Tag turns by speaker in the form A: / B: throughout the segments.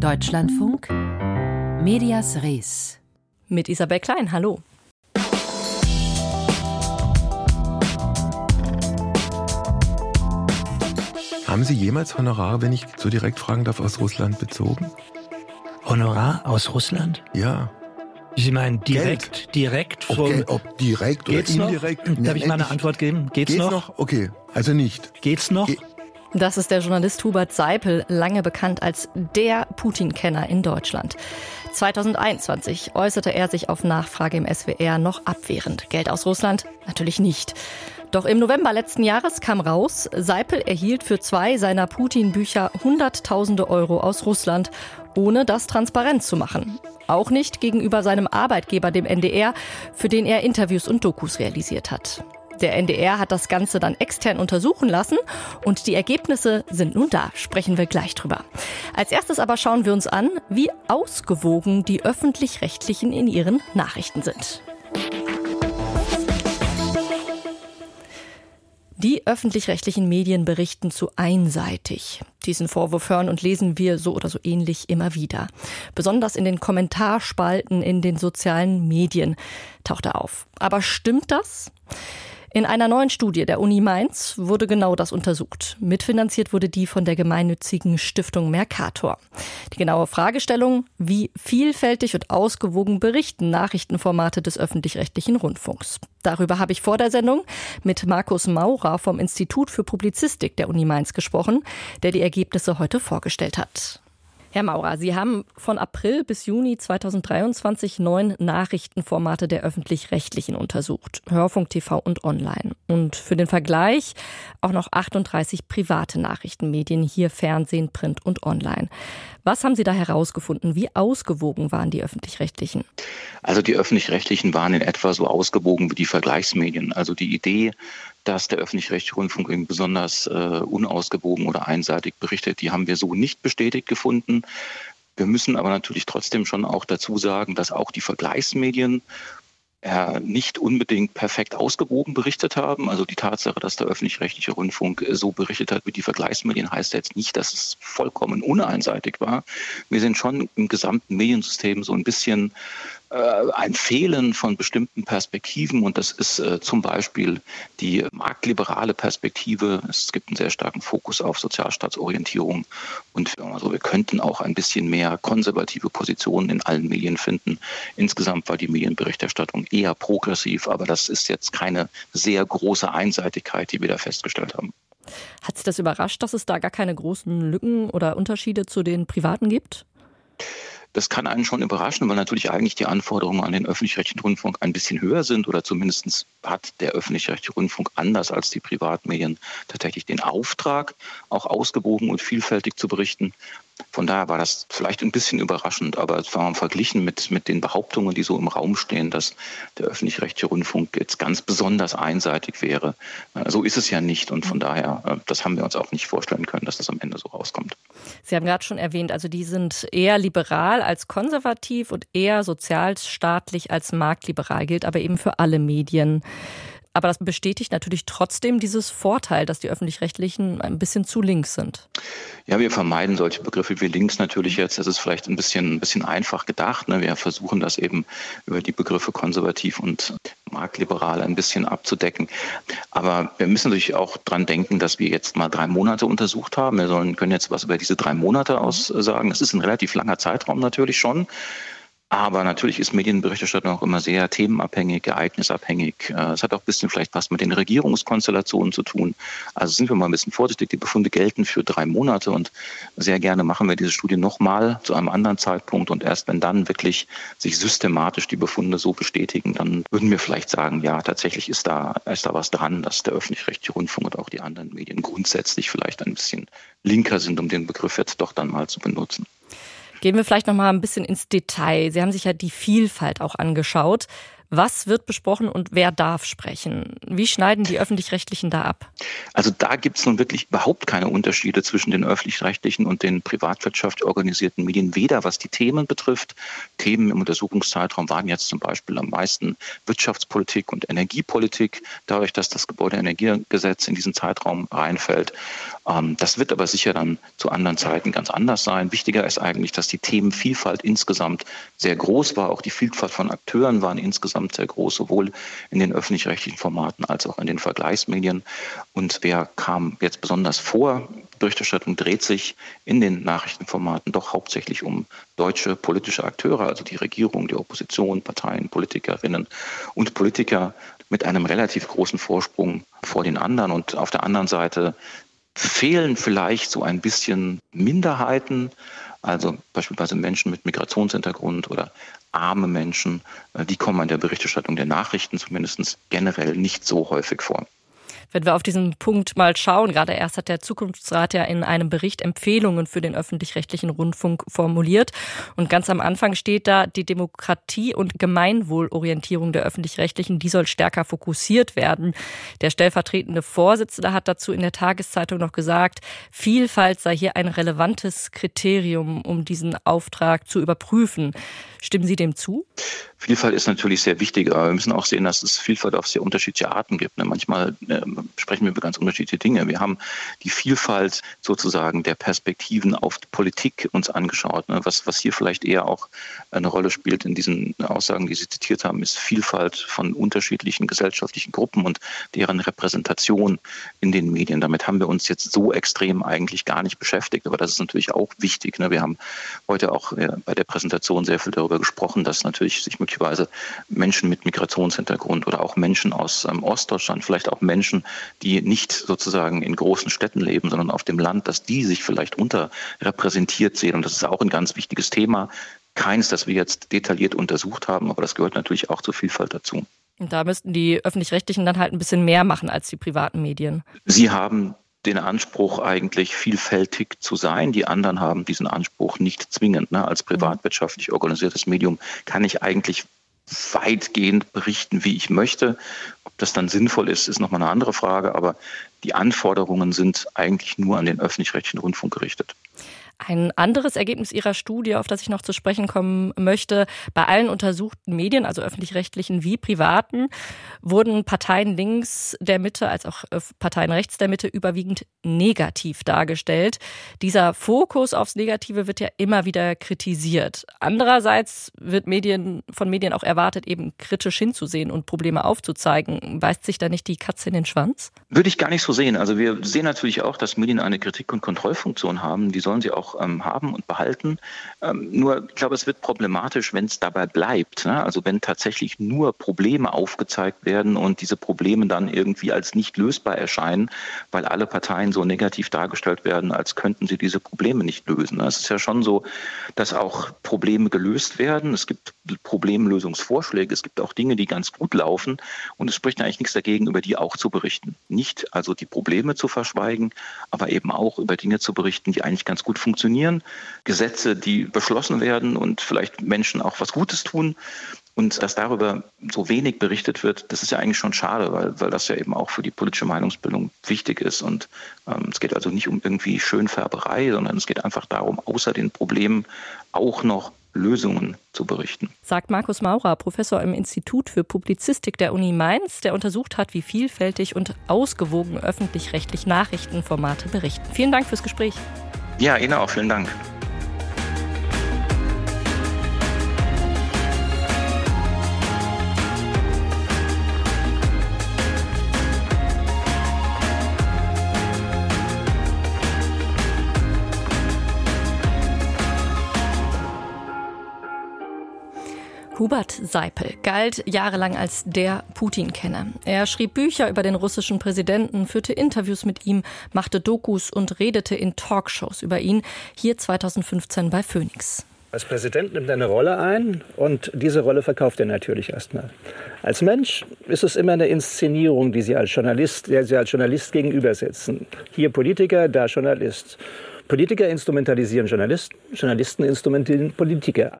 A: Deutschlandfunk Medias Res
B: mit Isabel Klein. Hallo.
C: Haben Sie jemals Honorare, wenn ich so direkt fragen darf, aus Russland bezogen?
D: Honorar aus Russland?
C: Ja.
D: Sie meinen direkt,
C: Geld.
D: direkt vom.
C: Okay, ob direkt
D: Geht's
C: oder
D: noch?
C: indirekt?
D: Darf ich mal eine Antwort geben? Geht's,
C: Geht's
D: noch?
C: noch? Okay, also nicht.
D: Geht's noch?
C: Ge-
B: Das ist der Journalist Hubert Seipel, lange bekannt als der Putin-Kenner in Deutschland. 2021 äußerte er sich auf Nachfrage im SWR noch abwehrend. Geld aus Russland? Natürlich nicht. Doch im November letzten Jahres kam raus, Seipel erhielt für zwei seiner Putin-Bücher Hunderttausende Euro aus Russland, ohne das transparent zu machen. Auch nicht gegenüber seinem Arbeitgeber, dem NDR, für den er Interviews und Dokus realisiert hat. Der NDR hat das Ganze dann extern untersuchen lassen und die Ergebnisse sind nun da. Sprechen wir gleich drüber. Als erstes aber schauen wir uns an, wie ausgewogen die öffentlich-rechtlichen in ihren Nachrichten sind. Die öffentlich-rechtlichen Medien berichten zu einseitig. Diesen Vorwurf hören und lesen wir so oder so ähnlich immer wieder. Besonders in den Kommentarspalten in den sozialen Medien taucht er auf. Aber stimmt das? In einer neuen Studie der Uni Mainz wurde genau das untersucht. Mitfinanziert wurde die von der gemeinnützigen Stiftung Mercator. Die genaue Fragestellung, wie vielfältig und ausgewogen berichten Nachrichtenformate des öffentlich-rechtlichen Rundfunks. Darüber habe ich vor der Sendung mit Markus Maurer vom Institut für Publizistik der Uni Mainz gesprochen, der die Ergebnisse heute vorgestellt hat. Herr Maurer, Sie haben von April bis Juni 2023 neun Nachrichtenformate der öffentlich-rechtlichen untersucht. Hörfunk, TV und Online. Und für den Vergleich auch noch 38 private Nachrichtenmedien, hier Fernsehen, Print und Online. Was haben Sie da herausgefunden? Wie ausgewogen waren die öffentlich-rechtlichen?
E: Also die öffentlich-rechtlichen waren in etwa so ausgewogen wie die Vergleichsmedien. Also die Idee, dass der öffentlich-rechtliche Rundfunk eben besonders äh, unausgewogen oder einseitig berichtet, die haben wir so nicht bestätigt gefunden. Wir müssen aber natürlich trotzdem schon auch dazu sagen, dass auch die Vergleichsmedien äh, nicht unbedingt perfekt ausgewogen berichtet haben. Also die Tatsache, dass der öffentlich-rechtliche Rundfunk so berichtet hat wie die Vergleichsmedien, heißt jetzt nicht, dass es vollkommen uneinseitig war. Wir sind schon im gesamten Mediensystem so ein bisschen ein Fehlen von bestimmten Perspektiven und das ist äh, zum Beispiel die marktliberale Perspektive. Es gibt einen sehr starken Fokus auf Sozialstaatsorientierung und also wir könnten auch ein bisschen mehr konservative Positionen in allen Medien finden. Insgesamt war die Medienberichterstattung eher progressiv, aber das ist jetzt keine sehr große Einseitigkeit, die wir da festgestellt haben.
B: Hat Sie das überrascht, dass es da gar keine großen Lücken oder Unterschiede zu den privaten gibt?
E: Das kann einen schon überraschen, weil natürlich eigentlich die Anforderungen an den öffentlich-rechtlichen Rundfunk ein bisschen höher sind oder zumindest hat der öffentlich-rechtliche Rundfunk anders als die Privatmedien tatsächlich den Auftrag, auch ausgewogen und vielfältig zu berichten. Von daher war das vielleicht ein bisschen überraschend, aber es war verglichen mit, mit den Behauptungen, die so im Raum stehen, dass der öffentlich-rechtliche Rundfunk jetzt ganz besonders einseitig wäre. So ist es ja nicht und von daher, das haben wir uns auch nicht vorstellen können, dass das am Ende so rauskommt.
B: Sie haben gerade schon erwähnt, also die sind eher liberal als konservativ und eher sozialstaatlich als marktliberal, gilt aber eben für alle Medien. Aber das bestätigt natürlich trotzdem dieses Vorteil, dass die öffentlich-rechtlichen ein bisschen zu links sind.
E: Ja, wir vermeiden solche Begriffe wie links natürlich jetzt. Das ist vielleicht ein bisschen, ein bisschen einfach gedacht. Ne? Wir versuchen das eben über die Begriffe konservativ und marktliberal ein bisschen abzudecken. Aber wir müssen natürlich auch dran denken, dass wir jetzt mal drei Monate untersucht haben. Wir sollen, können jetzt was über diese drei Monate aussagen. Das ist ein relativ langer Zeitraum natürlich schon. Aber natürlich ist Medienberichterstattung auch immer sehr themenabhängig, ereignisabhängig. Es hat auch ein bisschen vielleicht was mit den Regierungskonstellationen zu tun. Also sind wir mal ein bisschen vorsichtig. Die Befunde gelten für drei Monate und sehr gerne machen wir diese Studie nochmal zu einem anderen Zeitpunkt. Und erst wenn dann wirklich sich systematisch die Befunde so bestätigen, dann würden wir vielleicht sagen, ja, tatsächlich ist da, ist da was dran, dass der öffentlich-rechtliche Rundfunk und auch die anderen Medien grundsätzlich vielleicht ein bisschen linker sind, um den Begriff jetzt doch dann mal zu benutzen.
B: Gehen wir vielleicht noch mal ein bisschen ins Detail. Sie haben sich ja die Vielfalt auch angeschaut. Was wird besprochen und wer darf sprechen? Wie schneiden die öffentlich-rechtlichen da ab?
E: Also da gibt es nun wirklich überhaupt keine Unterschiede zwischen den öffentlich-rechtlichen und den privatwirtschaftlich organisierten Medien, weder was die Themen betrifft. Themen im Untersuchungszeitraum waren jetzt zum Beispiel am meisten Wirtschaftspolitik und Energiepolitik, dadurch, dass das Gebäudeenergiegesetz in diesen Zeitraum reinfällt. Ähm, das wird aber sicher dann zu anderen Zeiten ganz anders sein. Wichtiger ist eigentlich, dass die Themenvielfalt insgesamt sehr groß war. Auch die Vielfalt von Akteuren waren insgesamt sehr groß, sowohl in den öffentlich-rechtlichen Formaten als auch in den Vergleichsmedien. Und wer kam jetzt besonders vor? Berichterstattung dreht sich in den Nachrichtenformaten doch hauptsächlich um deutsche politische Akteure, also die Regierung, die Opposition, Parteien, Politikerinnen und Politiker mit einem relativ großen Vorsprung vor den anderen. Und auf der anderen Seite fehlen vielleicht so ein bisschen Minderheiten, also beispielsweise Menschen mit Migrationshintergrund oder arme Menschen, äh, die kommen in der Berichterstattung der Nachrichten zumindest generell nicht so häufig vor.
B: Wenn wir auf diesen Punkt mal schauen, gerade erst hat der Zukunftsrat ja in einem Bericht Empfehlungen für den öffentlich-rechtlichen Rundfunk formuliert. Und ganz am Anfang steht da, die Demokratie- und Gemeinwohlorientierung der öffentlich-rechtlichen, die soll stärker fokussiert werden. Der stellvertretende Vorsitzende hat dazu in der Tageszeitung noch gesagt, Vielfalt sei hier ein relevantes Kriterium, um diesen Auftrag zu überprüfen. Stimmen Sie dem zu?
E: Vielfalt ist natürlich sehr wichtig, aber wir müssen auch sehen, dass es Vielfalt auf sehr unterschiedliche Arten gibt. Ne? Manchmal äh, sprechen wir über ganz unterschiedliche Dinge. Wir haben die Vielfalt sozusagen der Perspektiven auf Politik uns angeschaut. Ne? Was, was hier vielleicht eher auch eine Rolle spielt in diesen Aussagen, die Sie zitiert haben, ist Vielfalt von unterschiedlichen gesellschaftlichen Gruppen und deren Repräsentation in den Medien. Damit haben wir uns jetzt so extrem eigentlich gar nicht beschäftigt. Aber das ist natürlich auch wichtig. Ne? Wir haben heute auch äh, bei der Präsentation sehr viel darüber gesprochen, dass natürlich sich möglicherweise Menschen mit Migrationshintergrund oder auch Menschen aus ähm, Ostdeutschland, vielleicht auch Menschen, die nicht sozusagen in großen Städten leben, sondern auf dem Land, dass die sich vielleicht unterrepräsentiert sehen. Und das ist auch ein ganz wichtiges Thema. Keines, das wir jetzt detailliert untersucht haben, aber das gehört natürlich auch zur Vielfalt dazu.
B: Und da müssten die öffentlich-rechtlichen dann halt ein bisschen mehr machen als die privaten Medien.
E: Sie haben den Anspruch, eigentlich vielfältig zu sein. Die anderen haben diesen Anspruch nicht zwingend. Ne? Als privatwirtschaftlich organisiertes Medium kann ich eigentlich weitgehend berichten, wie ich möchte. Ob das dann sinnvoll ist, ist nochmal eine andere Frage, aber die Anforderungen sind eigentlich nur an den öffentlich-rechtlichen Rundfunk gerichtet.
B: Ein anderes Ergebnis Ihrer Studie, auf das ich noch zu sprechen kommen möchte, bei allen untersuchten Medien, also öffentlich-rechtlichen wie privaten, wurden Parteien links der Mitte als auch äh, Parteien rechts der Mitte überwiegend negativ dargestellt. Dieser Fokus aufs Negative wird ja immer wieder kritisiert. Andererseits wird Medien, von Medien auch erwartet, eben kritisch hinzusehen und Probleme aufzuzeigen. Weist sich da nicht die Katze in den Schwanz?
E: Würde ich gar nicht so sehen. Also wir sehen natürlich auch, dass Medien eine Kritik- und Kontrollfunktion haben. Die sollen sie auch ähm, haben und behalten. Ähm, nur, ich glaube, es wird problematisch, wenn es dabei bleibt. Ne? Also wenn tatsächlich nur Probleme aufgezeigt werden und diese Probleme dann irgendwie als nicht lösbar erscheinen, weil alle Parteien so negativ dargestellt werden, als könnten sie diese Probleme nicht lösen. Es ist ja schon so, dass auch Probleme gelöst werden. Es gibt Problemlösungsvorschläge. Es gibt auch Dinge, die ganz gut laufen. Und es spricht eigentlich nichts dagegen, über die auch zu berichten. Nicht also die Probleme zu verschweigen, aber eben auch über Dinge zu berichten, die eigentlich ganz gut funktionieren funktionieren, Gesetze, die beschlossen werden und vielleicht Menschen auch was Gutes tun. Und dass darüber so wenig berichtet wird, das ist ja eigentlich schon schade, weil, weil das ja eben auch für die politische Meinungsbildung wichtig ist. Und ähm, es geht also nicht um irgendwie Schönfärberei, sondern es geht einfach darum, außer den Problemen auch noch Lösungen zu berichten.
B: Sagt Markus Maurer, Professor im Institut für Publizistik der Uni Mainz, der untersucht hat, wie vielfältig und ausgewogen öffentlich-rechtlich Nachrichtenformate berichten. Vielen Dank fürs Gespräch.
E: Ja, Ihnen auch. Vielen Dank.
B: Hubert Seipel galt jahrelang als der Putin-Kenner. Er schrieb Bücher über den russischen Präsidenten, führte Interviews mit ihm, machte Dokus und redete in Talkshows über ihn, hier 2015 bei Phoenix.
F: Als Präsident nimmt er eine Rolle ein und diese Rolle verkauft er natürlich erstmal. Als Mensch ist es immer eine Inszenierung, die Sie als Journalist, der Sie als Journalist gegenübersetzen. Hier Politiker, da Journalist. Politiker instrumentalisieren Journalisten, Journalisten instrumentalisieren Politiker.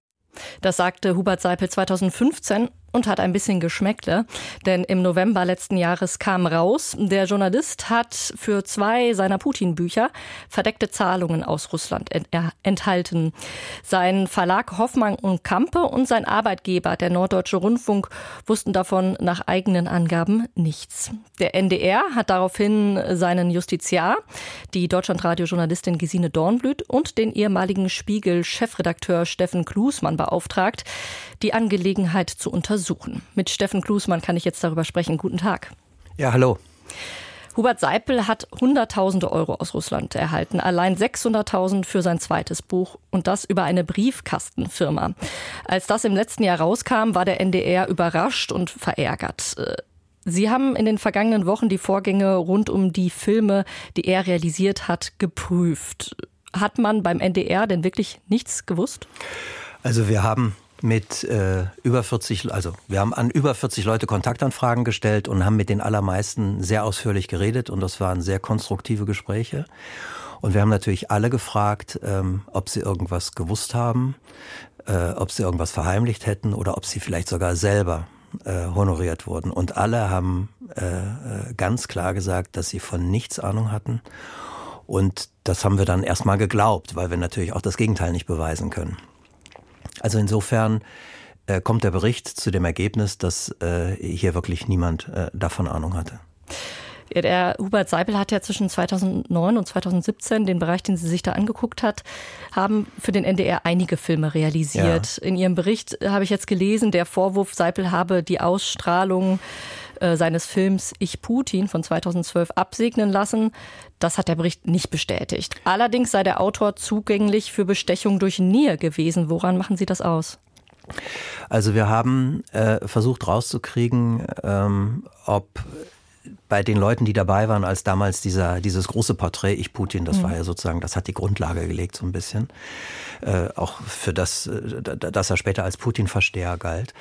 B: Das sagte Hubert Seipel 2015. und hat ein bisschen Geschmäckle. Denn im November letzten Jahres kam raus, der Journalist hat für zwei seiner Putin-Bücher verdeckte Zahlungen aus Russland enthalten. Sein Verlag Hoffmann und Kampe und sein Arbeitgeber, der Norddeutsche Rundfunk, wussten davon nach eigenen Angaben nichts. Der NDR hat daraufhin seinen Justiziar, die Deutschlandradio-Journalistin Gesine Dornblüt und den ehemaligen Spiegel-Chefredakteur Steffen Klusmann beauftragt, die Angelegenheit zu untersuchen. Mit Steffen Klusmann kann ich jetzt darüber sprechen. Guten Tag.
G: Ja, hallo.
B: Hubert Seipel hat Hunderttausende Euro aus Russland erhalten, allein 600.000 für sein zweites Buch und das über eine Briefkastenfirma. Als das im letzten Jahr rauskam, war der NDR überrascht und verärgert. Äh, Sie haben in den vergangenen Wochen die Vorgänge rund um die Filme, die er realisiert hat, geprüft. Hat man beim NDR denn wirklich nichts gewusst?
G: Also wir haben mit äh, über 40, also wir haben an über 40 Leute Kontaktanfragen gestellt und haben mit den allermeisten sehr ausführlich geredet und das waren sehr konstruktive Gespräche. Und wir haben natürlich alle gefragt, ähm, ob sie irgendwas gewusst haben, äh, ob sie irgendwas verheimlicht hätten oder ob sie vielleicht sogar selber äh, honoriert wurden. Und alle haben äh, äh ganz klar gesagt, dass sie von nichts Ahnung hatten. Und das haben wir dann erstmal geglaubt, weil wir natürlich auch das Gegenteil nicht beweisen können. Also insofern äh, kommt der Bericht zu dem Ergebnis, dass äh, hier wirklich niemand äh, davon Ahnung hatte.
B: Der Hubert Seipel hat ja zwischen 2009 und 2017 den Bereich, den sie sich da angeguckt hat, haben für den NDR einige Filme realisiert. Ja. In ihrem Bericht habe ich jetzt gelesen, der Vorwurf Seipel habe die Ausstrahlung äh, seines Films Ich Putin von 2012 absegnen lassen. Das hat der Bericht nicht bestätigt. Allerdings sei der Autor zugänglich für Bestechung durch Nier gewesen. Woran machen Sie das aus?
G: Also wir haben äh, versucht rauszukriegen, ähm, ob bei den Leuten, die dabei waren, als damals dieser, dieses große Porträt Ich Putin, das mhm. war ja sozusagen, das hat die Grundlage gelegt so ein bisschen, äh, auch für das, äh, dass er später als Putin-Versteher galt,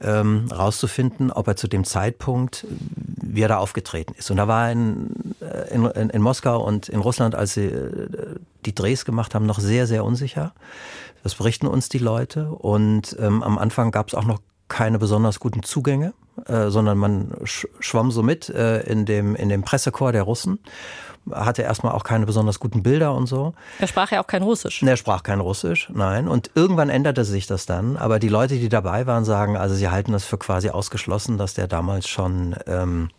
G: ähm, rauszufinden, ob er zu dem Zeitpunkt, wie er da aufgetreten ist. Und da war in, äh, in, in, in Moskau und in Russland, als sie äh, die Drehs gemacht haben, noch sehr, sehr unsicher. Das berichten uns die Leute. Und ähm, am Anfang gab es auch noch keine besonders guten Zugänge, äh, sondern man sch schwamm so mit äh, in, dem, in dem Pressekorps der Russen. Hatte erstmal auch keine besonders guten Bilder und so.
B: Er sprach ja auch kein Russisch.
G: Er sprach kein Russisch, nein. Und irgendwann änderte sich das dann. Aber die Leute, die dabei waren, sagen, also sie halten das für quasi ausgeschlossen, dass der damals schon ähm,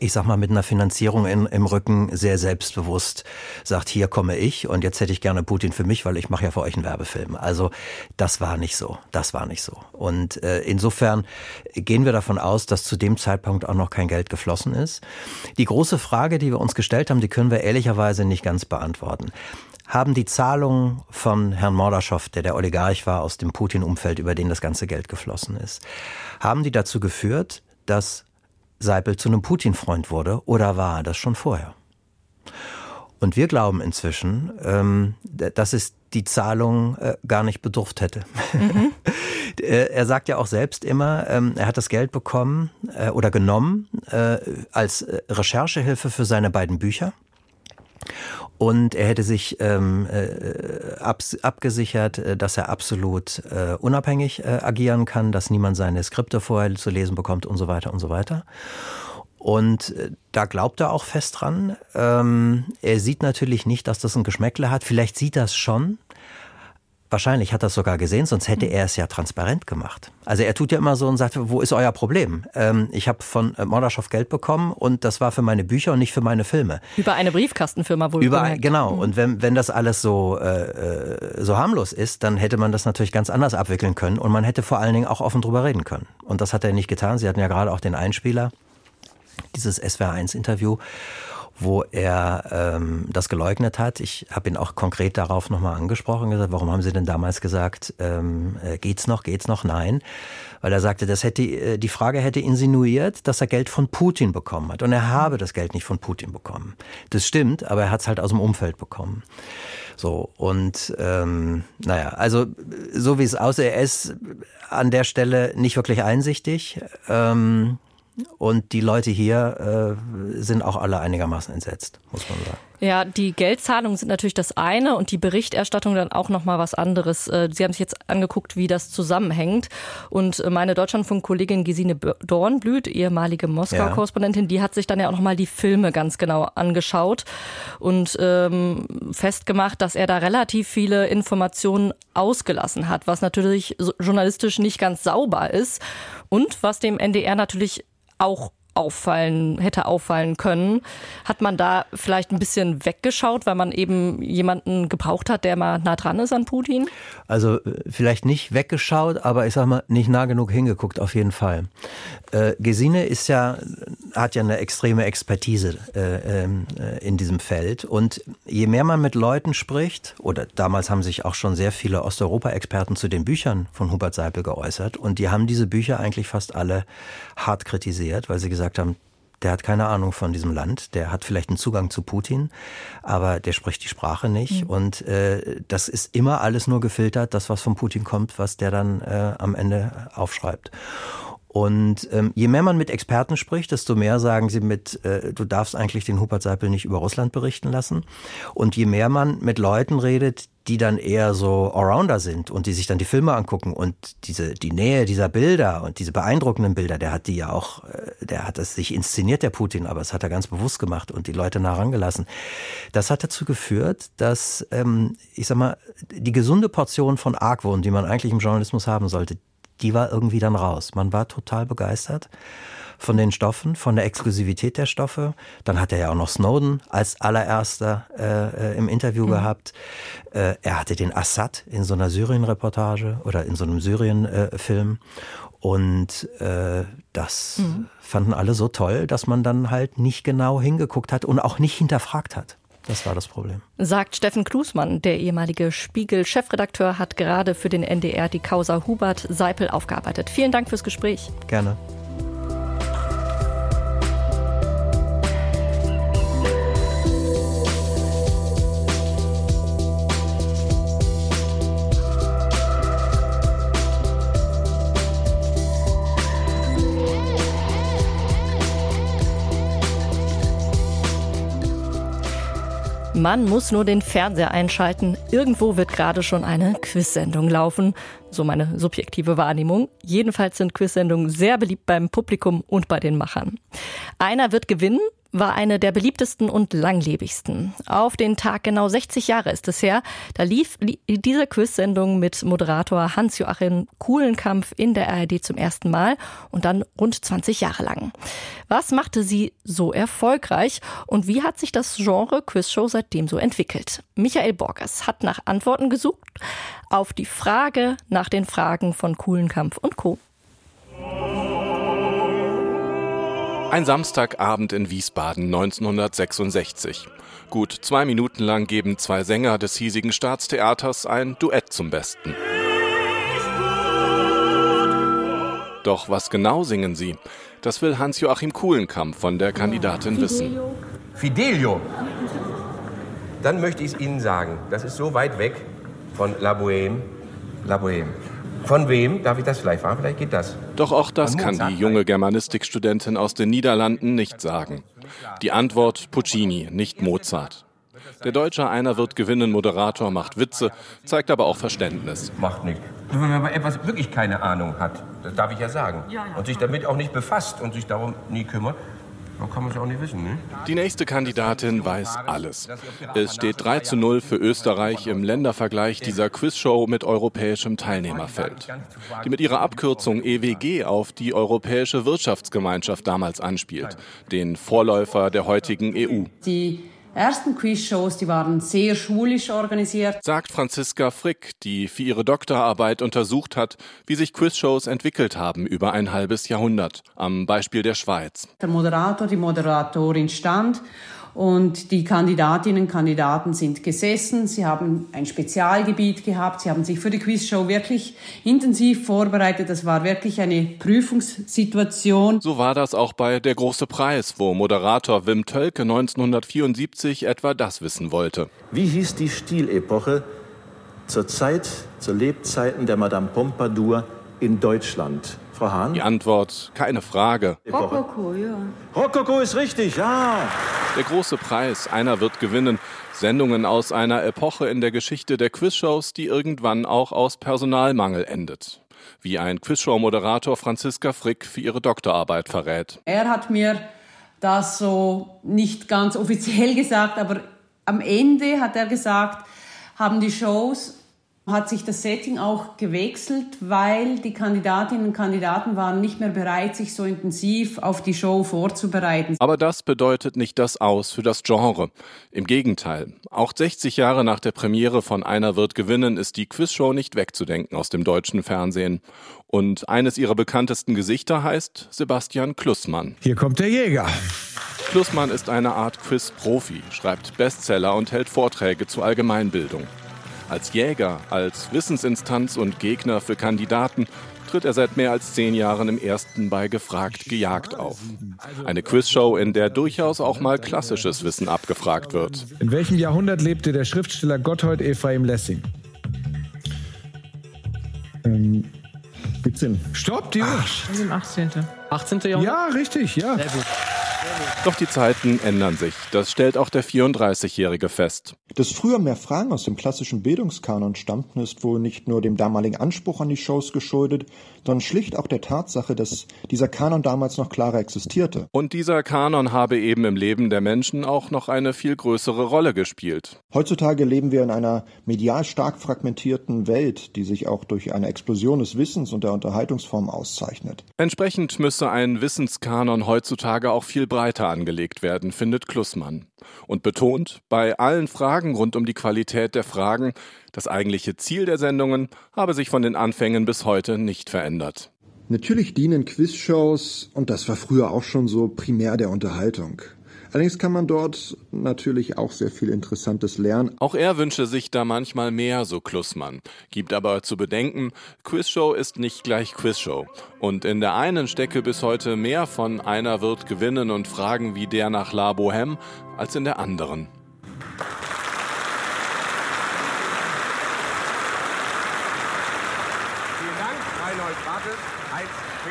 G: ich sag mal, mit einer Finanzierung in, im Rücken sehr selbstbewusst sagt, hier komme ich und jetzt hätte ich gerne Putin für mich, weil ich mache ja für euch einen Werbefilm. Also das war nicht so. Das war nicht so. Und äh, insofern gehen wir davon aus, dass zu dem Zeitpunkt auch noch kein Geld geflossen ist. Die große Frage, die wir uns gestellt haben, die können wir ehrlicherweise nicht ganz beantworten. Haben die Zahlungen von Herrn Mordaschow, der der Oligarch war aus dem Putin-Umfeld, über den das ganze Geld geflossen ist, haben die dazu geführt, dass Seipel zu einem Putin-Freund wurde oder war er das schon vorher? Und wir glauben inzwischen, ähm, dass es die Zahlung äh, gar nicht bedurft hätte. Mhm. er sagt ja auch selbst immer, ähm, er hat das Geld bekommen äh, oder genommen äh, als äh, Recherchehilfe für seine beiden Bücher. Und er hätte sich ähm, äh, ab, abgesichert, äh, dass er absolut äh, unabhängig äh, agieren kann, dass niemand seine Skripte vorher zu lesen bekommt und so weiter und so weiter. Und äh, da glaubt er auch fest dran. Ähm, er sieht natürlich nicht, dass das ein Geschmäckle hat. Vielleicht sieht es schon, Wahrscheinlich hat er es sogar gesehen, sonst hätte hm. er es ja transparent gemacht. Also er tut ja immer so und sagt, wo ist euer Problem? Ähm, ich habe von äh, Mordaschow Geld bekommen und das war für meine Bücher und nicht für meine Filme.
B: Über eine Briefkastenfirma wohl.
G: Über, genau. Mhm. Und wenn, wenn das alles so, äh, äh, so harmlos ist, dann hätte man das natürlich ganz anders abwickeln können und man hätte vor allen Dingen auch offen drüber reden können. Und das hat er nicht getan. Sie hatten ja gerade auch den Einspieler, dieses SWR1-Interview wo er ähm, das geleugnet hat. Ich habe ihn auch konkret darauf nochmal angesprochen, gesagt, warum haben Sie denn damals gesagt, ähm, äh, geht's noch, geht's noch? Nein. Weil er sagte, das hätte, äh, die Frage hätte insinuiert, dass er Geld von Putin bekommen hat. Und er habe das Geld nicht von Putin bekommen. Das stimmt, aber er hat es halt aus dem Umfeld bekommen. So, und ähm, naja, also so wie es aussieht, er ist an der Stelle nicht wirklich einsichtig. Ähm, Und die Leute hier äh, sind auch alle einigermaßen entsetzt, muss man sagen.
B: Ja, die Geldzahlungen sind natürlich das eine und die Berichterstattung dann auch noch mal was anderes. Äh, Sie haben sich jetzt angeguckt, wie das zusammenhängt. Und äh, meine Deutschlandfunk-Kollegin Gesine Dornblüt, ehemalige Moskau-Korrespondentin, die hat sich dann ja auch noch mal die Filme ganz genau angeschaut und ähm, festgemacht, dass er da relativ viele Informationen ausgelassen hat, was natürlich journalistisch nicht ganz sauber ist und was dem NDR natürlich auch auffallen, hätte auffallen können. Hat man da vielleicht ein bisschen weggeschaut, weil man eben jemanden gebraucht hat, der mal nah dran ist an Putin?
G: Also äh, vielleicht nicht weggeschaut, aber ich sag mal, nicht nah genug hingeguckt, auf jeden Fall. Äh, Gesine ist ja, hat ja eine extreme Expertise äh, ähm, äh, in diesem Feld. Und je mehr man mit Leuten spricht, oder damals haben sich auch schon sehr viele Osteuropa-Experten zu den Büchern von Hubert Seipel geäußert, und die haben diese Bücher eigentlich fast alle hart kritisiert, weil sie gesagt gesagt haben, der hat keine Ahnung von diesem Land, der hat vielleicht einen Zugang zu Putin, aber der spricht die Sprache nicht. Mhm. Und äh, das ist immer alles nur gefiltert, das, was von Putin kommt, was der dann äh, am Ende aufschreibt. Und ähm, je mehr man mit Experten spricht, desto mehr sagen sie mit, äh, du darfst eigentlich den Hubert Seipel nicht über Russland berichten lassen. Und je mehr man mit Leuten redet, die dann eher so Allrounder sind und die sich dann die Filme angucken und diese, die Nähe dieser Bilder und diese beeindruckenden Bilder, der hat die ja auch, äh, der hat es sich inszeniert, der Putin, aber es hat er ganz bewusst gemacht und die Leute nah rangelassen. Das hat dazu geführt, dass, ähm, ich sag mal, die gesunde Portion von Argwohn, die man eigentlich im Journalismus haben sollte, die war irgendwie dann raus. Man war total begeistert von den Stoffen, von der Exklusivität der Stoffe. Dann hat er ja auch noch Snowden als allererster äh, äh, im Interview mhm. gehabt. Äh, er hatte den Assad in so einer Syrien-Reportage oder in so einem Syrien-Film. Und äh, das mhm. fanden alle so toll, dass man dann halt nicht genau hingeguckt hat und auch nicht hinterfragt hat. Das war das Problem.
B: Sagt Steffen Klusmann, der ehemalige Spiegel-Chefredakteur, hat gerade für den NDR die Causa Hubert Seipel aufgearbeitet. Vielen Dank fürs Gespräch.
G: Gerne.
B: Man muss nur den Fernseher einschalten. Irgendwo wird gerade schon eine Quizsendung laufen. So meine subjektive Wahrnehmung. Jedenfalls sind Quizsendungen sehr beliebt beim Publikum und bei den Machern. Einer wird gewinnen war eine der beliebtesten und langlebigsten. Auf den Tag genau 60 Jahre ist es her. Da lief diese Quiz-Sendung mit Moderator Hans-Joachim Kuhlenkampf in der ARD zum ersten Mal und dann rund 20 Jahre lang. Was machte sie so erfolgreich und wie hat sich das Genre Quizshow seitdem so entwickelt? Michael Borgers hat nach Antworten gesucht auf die Frage nach den Fragen von Kuhlenkampf und Co.
H: Ein Samstagabend in Wiesbaden 1966. Gut zwei Minuten lang geben zwei Sänger des hiesigen Staatstheaters ein Duett zum Besten. Doch was genau singen sie? Das will Hans-Joachim Kuhlenkamp von der Kandidatin wissen.
I: Fidelio. Dann möchte ich es Ihnen sagen, das ist so weit weg von La Bohème. La Bohème. Von wem? Darf ich das vielleicht fragen? Vielleicht geht das.
H: Doch auch das kann die junge Germanistikstudentin aus den Niederlanden nicht sagen. Die Antwort Puccini, nicht Mozart. Der Deutsche Einer wird gewinnen Moderator macht Witze, zeigt aber auch Verständnis.
I: Macht nicht. Wenn man aber etwas wirklich keine Ahnung hat, das darf ich ja sagen, und sich damit auch nicht befasst und sich darum nie kümmert, kann man es auch nicht wissen, ne?
H: Die nächste Kandidatin weiß alles. Es steht 3 zu 0 für Österreich im Ländervergleich dieser Quizshow mit europäischem Teilnehmerfeld, die mit ihrer Abkürzung EWG auf die Europäische Wirtschaftsgemeinschaft damals anspielt, den Vorläufer der heutigen EU.
J: Die ersten Quizshows, die waren sehr schulisch organisiert.
H: Sagt Franziska Frick, die für ihre Doktorarbeit untersucht hat, wie sich Quizshows entwickelt haben über ein halbes Jahrhundert, am Beispiel der Schweiz.
J: Der Moderator, die Moderatorin stand und die Kandidatinnen und Kandidaten sind gesessen. Sie haben ein Spezialgebiet gehabt. Sie haben sich für die Quizshow wirklich intensiv vorbereitet. Das war wirklich eine Prüfungssituation.
H: So war das auch bei Der große Preis, wo Moderator Wim Tölke 1974 etwa das wissen wollte.
K: Wie hieß die Stilepoche zur Zeit, zu Lebzeiten der Madame Pompadour in Deutschland? Frau Hahn?
H: Die Antwort, keine Frage.
K: Rokoko, ja. Rokoko ist richtig, ja.
H: Der große Preis, einer wird gewinnen. Sendungen aus einer Epoche in der Geschichte der Quizshows, die irgendwann auch aus Personalmangel endet. Wie ein Quizshow-Moderator Franziska Frick für ihre Doktorarbeit verrät.
J: Er hat mir das so nicht ganz offiziell gesagt, aber am Ende hat er gesagt, haben die Shows hat sich das Setting auch gewechselt, weil die Kandidatinnen und Kandidaten waren nicht mehr bereit, sich so intensiv auf die Show vorzubereiten.
H: Aber das bedeutet nicht das Aus für das Genre. Im Gegenteil. Auch 60 Jahre nach der Premiere von Einer wird gewinnen ist die Quizshow nicht wegzudenken aus dem deutschen Fernsehen. Und eines ihrer bekanntesten Gesichter heißt Sebastian Klussmann.
L: Hier kommt der Jäger.
H: Klussmann ist eine Art Quiz-Profi, schreibt Bestseller und hält Vorträge zur Allgemeinbildung. Als Jäger, als Wissensinstanz und Gegner für Kandidaten tritt er seit mehr als zehn Jahren im ersten bei Gefragt gejagt auf. Eine Quizshow, in der durchaus auch mal klassisches Wissen abgefragt wird.
L: In welchem Jahrhundert lebte der Schriftsteller Gotthold Ephraim Lessing?
M: Ähm, 17.
L: Stopp, die Uhr.
N: Im 18.
O: 18. Jahrhundert?
L: Ja, richtig, ja.
O: Sehr gut.
H: Doch die Zeiten ändern sich. Das stellt auch der 34-Jährige fest.
M: Dass früher mehr Fragen aus dem klassischen Bildungskanon stammten, ist wohl nicht nur dem damaligen Anspruch an die Shows geschuldet, sondern schlicht auch der Tatsache, dass dieser Kanon damals noch klarer existierte.
H: Und dieser Kanon habe eben im Leben der Menschen auch noch eine viel größere Rolle gespielt.
M: Heutzutage leben wir in einer medial stark fragmentierten Welt, die sich auch durch eine Explosion des Wissens und der Unterhaltungsform auszeichnet.
H: Entsprechend müsse ein Wissenskanon heutzutage auch viel breiter angelegt werden, findet Klussmann. Und betont, bei allen Fragen rund um die Qualität der Fragen, das eigentliche Ziel der Sendungen habe sich von den Anfängen bis heute nicht verändert.
M: Natürlich dienen Quizshows, und das war früher auch schon so, primär der Unterhaltung. Allerdings kann man dort natürlich auch sehr viel Interessantes lernen.
H: Auch er wünsche sich da manchmal mehr, so Klussmann. Gibt aber zu bedenken, Quizshow ist nicht gleich Quizshow. Und in der einen stecke bis heute mehr von einer wird gewinnen und Fragen wie der nach La Bohème als in der anderen.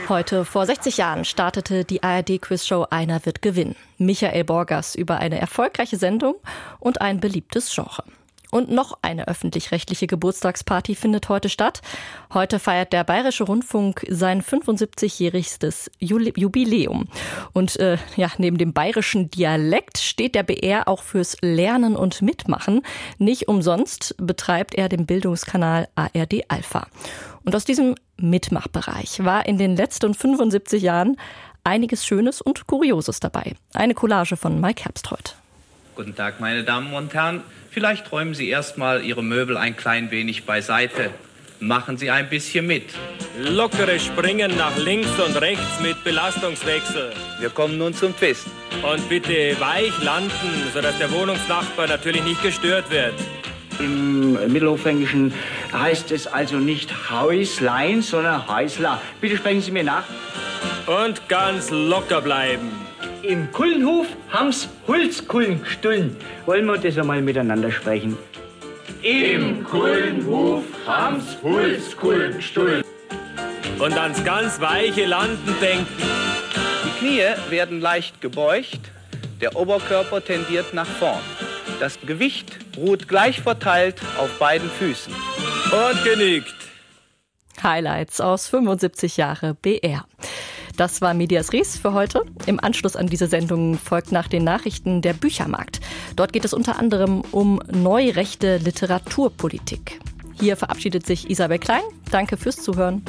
B: Heute vor 60 Jahren startete die ARD-Quizshow Einer wird gewinnen. Michael Borgers über eine erfolgreiche Sendung und ein beliebtes Genre. Und noch eine öffentlich-rechtliche Geburtstagsparty findet heute statt. Heute feiert der Bayerische Rundfunk sein 75-jährigstes Jubiläum. Und äh, ja, neben dem bayerischen Dialekt steht der BR auch fürs Lernen und Mitmachen. Nicht umsonst betreibt er den Bildungskanal ARD Alpha. Und aus diesem Mitmachbereich war in den letzten 75 Jahren einiges Schönes und Kurioses dabei. Eine Collage von Mike Herbstreuth.
P: Guten Tag, meine Damen und Herren. Vielleicht räumen Sie erstmal Ihre Möbel ein klein wenig beiseite. Machen Sie ein bisschen mit.
Q: Lockere Springen nach links und rechts mit Belastungswechsel.
P: Wir kommen nun zum Twist.
Q: Und bitte weich landen, sodass der Wohnungsnachbar natürlich nicht gestört wird.
R: Im Mittelhochfränkischen heißt es also nicht Häuslein, sondern Häusler. Bitte sprechen Sie mir nach.
Q: Und ganz locker bleiben.
R: Im Kullenhof haben's Holzkullen gestullen. Wollen wir das einmal miteinander sprechen?
Q: Im Kullenhof haben's Holzkullen gestullen. Und ans ganz weiche Landen denken.
P: Die Knie werden leicht gebeugt, der Oberkörper tendiert nach vorn. Das Gewicht ruht gleich verteilt auf beiden Füßen.
Q: Und genügt.
B: Highlights aus 75 Jahre BR. Das war Medias Res für heute. Im Anschluss an diese Sendung folgt nach den Nachrichten der Büchermarkt. Dort geht es unter anderem um neurechte Literaturpolitik. Hier verabschiedet sich Isabel Klein. Danke fürs Zuhören.